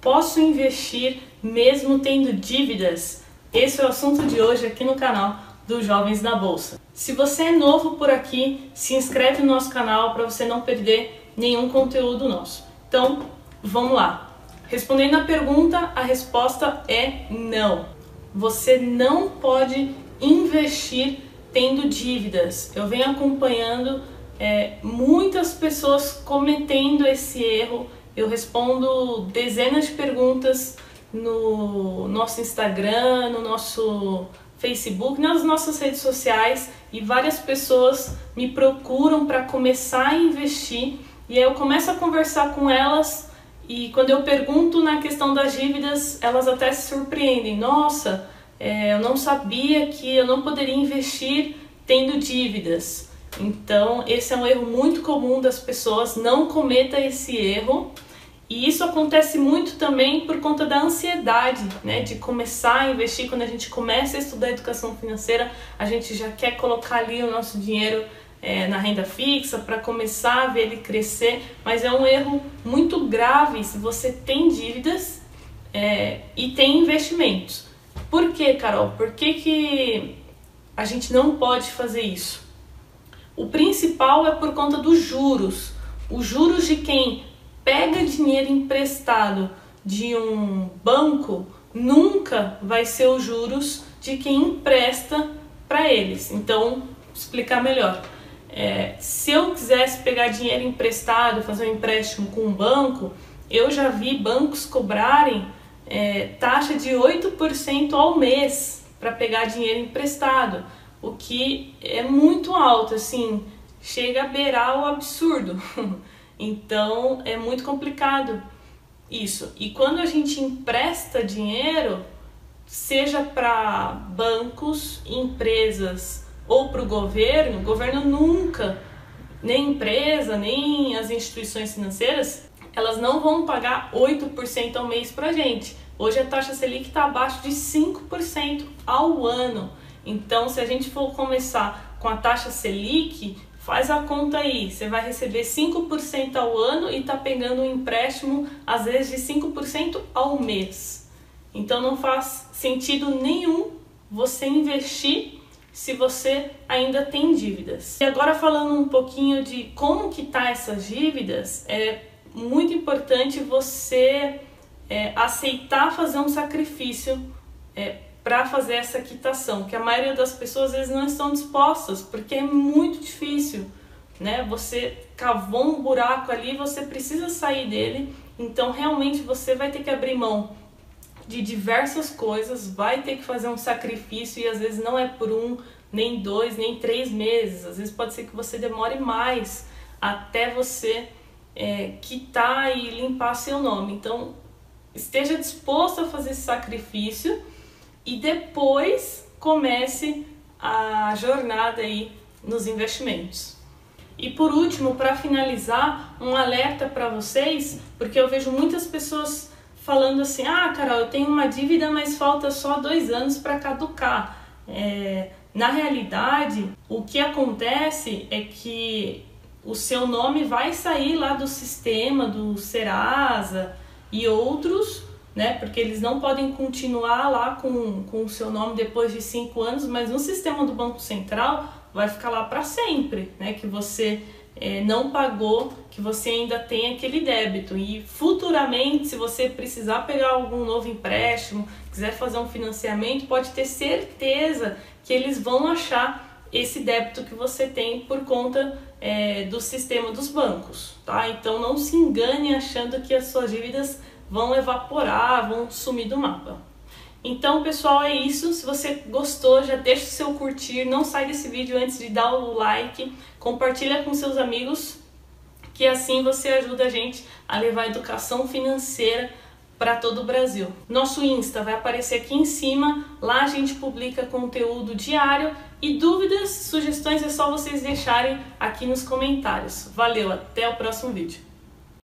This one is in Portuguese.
Posso investir mesmo tendo dívidas? Esse é o assunto de hoje aqui no canal dos Jovens da Bolsa. Se você é novo por aqui, se inscreve no nosso canal para você não perder nenhum conteúdo nosso. Então, vamos lá. Respondendo a pergunta, a resposta é não. Você não pode investir tendo dívidas. Eu venho acompanhando é, muitas pessoas cometendo esse erro eu respondo dezenas de perguntas no nosso Instagram, no nosso Facebook, nas nossas redes sociais e várias pessoas me procuram para começar a investir e aí eu começo a conversar com elas e quando eu pergunto na questão das dívidas, elas até se surpreendem. Nossa, é, eu não sabia que eu não poderia investir tendo dívidas. Então, esse é um erro muito comum das pessoas, não cometa esse erro. E isso acontece muito também por conta da ansiedade, né, de começar a investir. Quando a gente começa a estudar educação financeira, a gente já quer colocar ali o nosso dinheiro é, na renda fixa para começar a ver ele crescer, mas é um erro muito grave se você tem dívidas é, e tem investimentos. Por que, Carol? Por que, que a gente não pode fazer isso? O principal é por conta dos juros. Os juros de quem pega dinheiro emprestado de um banco nunca vai ser os juros de quem empresta para eles. Então, explicar melhor. É, se eu quisesse pegar dinheiro emprestado, fazer um empréstimo com um banco, eu já vi bancos cobrarem é, taxa de 8% ao mês para pegar dinheiro emprestado o que é muito alto, assim, chega a beirar o absurdo. então é muito complicado isso. E quando a gente empresta dinheiro, seja para bancos, empresas ou para o governo, o governo nunca, nem empresa, nem as instituições financeiras, elas não vão pagar 8% ao mês para a gente. Hoje a taxa Selic está abaixo de 5% ao ano. Então, se a gente for começar com a taxa Selic, faz a conta aí. Você vai receber 5% ao ano e está pegando um empréstimo, às vezes, de 5% ao mês. Então, não faz sentido nenhum você investir se você ainda tem dívidas. E agora falando um pouquinho de como que tá essas dívidas, é muito importante você é, aceitar fazer um sacrifício é, para fazer essa quitação, que a maioria das pessoas às vezes não estão dispostas, porque é muito difícil, né? Você cavou um buraco ali, você precisa sair dele, então realmente você vai ter que abrir mão de diversas coisas, vai ter que fazer um sacrifício e às vezes não é por um, nem dois, nem três meses, às vezes pode ser que você demore mais até você é, quitar e limpar seu nome. Então esteja disposto a fazer esse sacrifício e depois comece a jornada aí nos investimentos. E por último, para finalizar, um alerta para vocês, porque eu vejo muitas pessoas falando assim: ah, Carol, eu tenho uma dívida, mas falta só dois anos para caducar. É, na realidade, o que acontece é que o seu nome vai sair lá do sistema do Serasa e outros né? Porque eles não podem continuar lá com, com o seu nome depois de cinco anos, mas no sistema do Banco Central vai ficar lá para sempre, né? Que você é, não pagou, que você ainda tem aquele débito. E futuramente, se você precisar pegar algum novo empréstimo, quiser fazer um financiamento, pode ter certeza que eles vão achar esse débito que você tem por conta é, do sistema dos bancos, tá? Então não se engane achando que as suas dívidas vão evaporar, vão sumir do mapa. Então, pessoal, é isso. Se você gostou, já deixa o seu curtir, não sai desse vídeo antes de dar o like, compartilha com seus amigos, que assim você ajuda a gente a levar a educação financeira para todo o Brasil. Nosso Insta vai aparecer aqui em cima, lá a gente publica conteúdo diário e dúvidas, sugestões é só vocês deixarem aqui nos comentários. Valeu, até o próximo vídeo.